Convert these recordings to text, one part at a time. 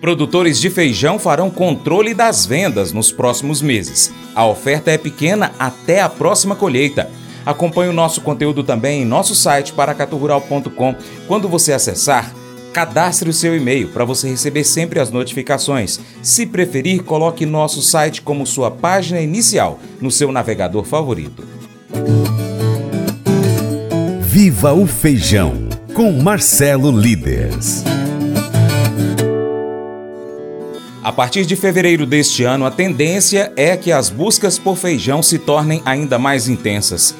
Produtores de feijão farão controle das vendas nos próximos meses. A oferta é pequena até a próxima colheita. Acompanhe o nosso conteúdo também em nosso site paracaturural.com. Quando você acessar, cadastre o seu e-mail para você receber sempre as notificações. Se preferir, coloque nosso site como sua página inicial no seu navegador favorito. Viva o Feijão com Marcelo Líderes. A partir de fevereiro deste ano, a tendência é que as buscas por feijão se tornem ainda mais intensas.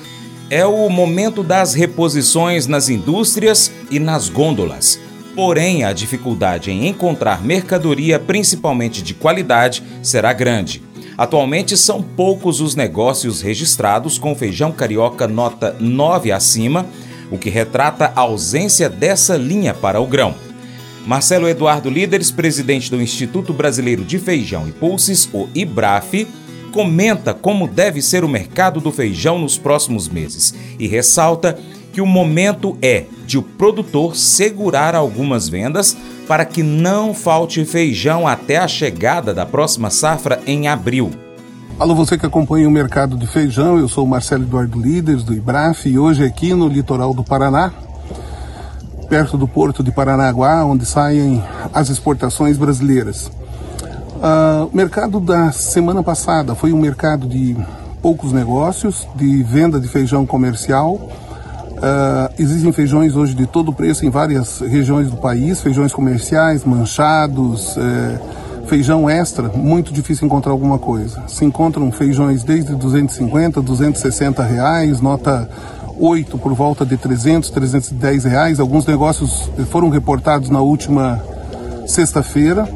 É o momento das reposições nas indústrias e nas gôndolas. Porém, a dificuldade em encontrar mercadoria, principalmente de qualidade, será grande. Atualmente são poucos os negócios registrados com feijão carioca nota 9 acima, o que retrata a ausência dessa linha para o grão. Marcelo Eduardo Líderes, presidente do Instituto Brasileiro de Feijão e Pulses, o IBRAF, comenta como deve ser o mercado do feijão nos próximos meses e ressalta que o momento é de o produtor segurar algumas vendas para que não falte feijão até a chegada da próxima safra em abril. Alô, você que acompanha o mercado de feijão, eu sou o Marcelo Eduardo Líderes do IBRAF e hoje aqui no litoral do Paraná, perto do porto de Paranaguá, onde saem as exportações brasileiras. Uh, o mercado da semana passada foi um mercado de poucos negócios, de venda de feijão comercial. Uh, existem feijões hoje de todo preço em várias regiões do país, feijões comerciais, manchados, eh, feijão extra, muito difícil encontrar alguma coisa. Se encontram feijões desde 250, 260 reais, nota 8 por volta de 300, 310 reais. Alguns negócios foram reportados na última sexta-feira.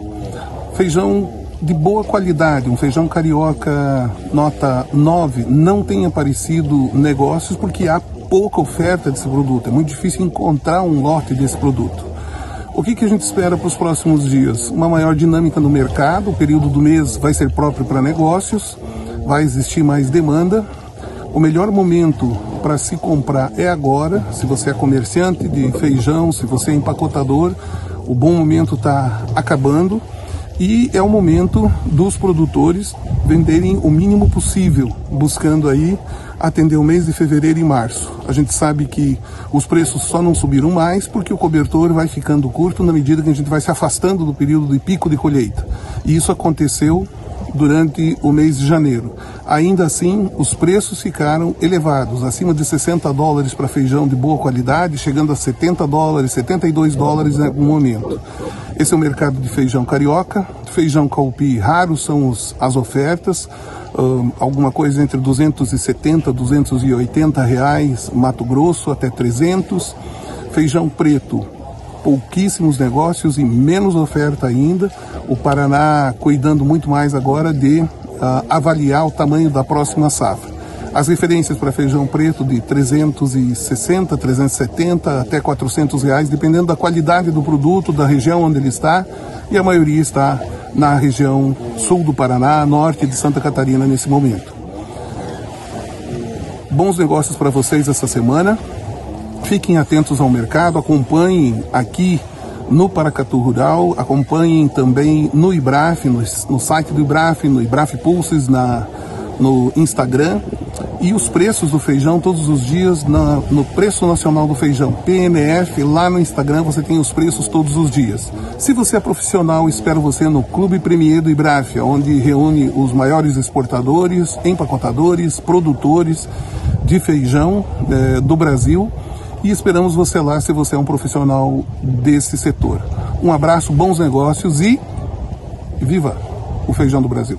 Feijão de boa qualidade, um feijão carioca nota 9, não tem aparecido negócios porque há pouca oferta desse produto. É muito difícil encontrar um lote desse produto. O que, que a gente espera para os próximos dias? Uma maior dinâmica no mercado, o período do mês vai ser próprio para negócios, vai existir mais demanda. O melhor momento para se comprar é agora. Se você é comerciante de feijão, se você é empacotador, o bom momento está acabando e é o momento dos produtores venderem o mínimo possível, buscando aí atender o mês de fevereiro e março. A gente sabe que os preços só não subiram mais porque o cobertor vai ficando curto na medida que a gente vai se afastando do período de pico de colheita. E isso aconteceu durante o mês de janeiro. Ainda assim, os preços ficaram elevados, acima de 60 dólares para feijão de boa qualidade, chegando a 70 dólares, 72 dólares em algum momento. Esse é o mercado de feijão carioca. Feijão calpi raro são os, as ofertas. Um, alguma coisa entre 270 e 280 reais, Mato Grosso até 300. Feijão preto pouquíssimos negócios e menos oferta ainda. O Paraná cuidando muito mais agora de uh, avaliar o tamanho da próxima safra. As referências para feijão preto de 360, 370 até 400 reais, dependendo da qualidade do produto, da região onde ele está, e a maioria está na região sul do Paraná, norte de Santa Catarina nesse momento. Bons negócios para vocês essa semana. Fiquem atentos ao mercado, acompanhem aqui no Paracatu Rural, acompanhem também no IBRAF, no, no site do IBRAF, no IBRAF Pulses, na, no Instagram. E os preços do feijão todos os dias na, no Preço Nacional do Feijão, PNF, lá no Instagram você tem os preços todos os dias. Se você é profissional, espero você no Clube Premier do IBRAF, onde reúne os maiores exportadores, empacotadores, produtores de feijão eh, do Brasil e esperamos você lá se você é um profissional desse setor. Um abraço, bons negócios e viva o feijão do Brasil.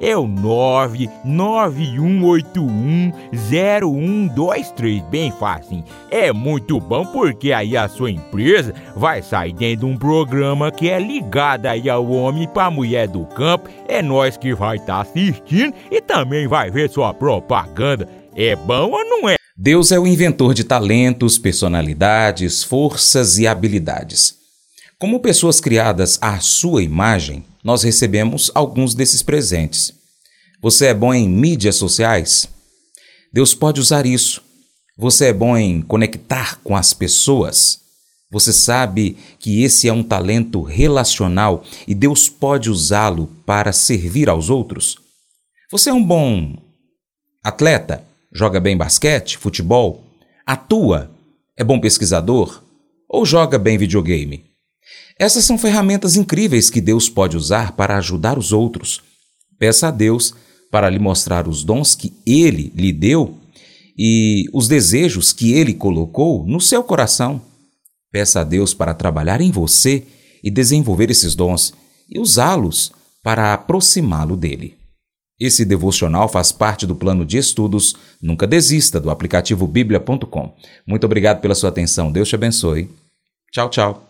é o 991810123, bem fácil. É muito bom porque aí a sua empresa vai sair dentro de um programa que é ligado aí ao homem para mulher do campo. É nós que vai estar tá assistindo e também vai ver sua propaganda É bom ou não é? Deus é o inventor de talentos, personalidades, forças e habilidades. Como pessoas criadas à sua imagem, nós recebemos alguns desses presentes. Você é bom em mídias sociais? Deus pode usar isso. Você é bom em conectar com as pessoas? Você sabe que esse é um talento relacional e Deus pode usá-lo para servir aos outros? Você é um bom atleta? Joga bem basquete, futebol? Atua? É bom pesquisador? Ou joga bem videogame? Essas são ferramentas incríveis que Deus pode usar para ajudar os outros. Peça a Deus para lhe mostrar os dons que Ele lhe deu e os desejos que Ele colocou no seu coração. Peça a Deus para trabalhar em você e desenvolver esses dons e usá-los para aproximá-lo dele. Esse devocional faz parte do plano de estudos Nunca Desista do aplicativo bíblia.com. Muito obrigado pela sua atenção. Deus te abençoe. Tchau, tchau.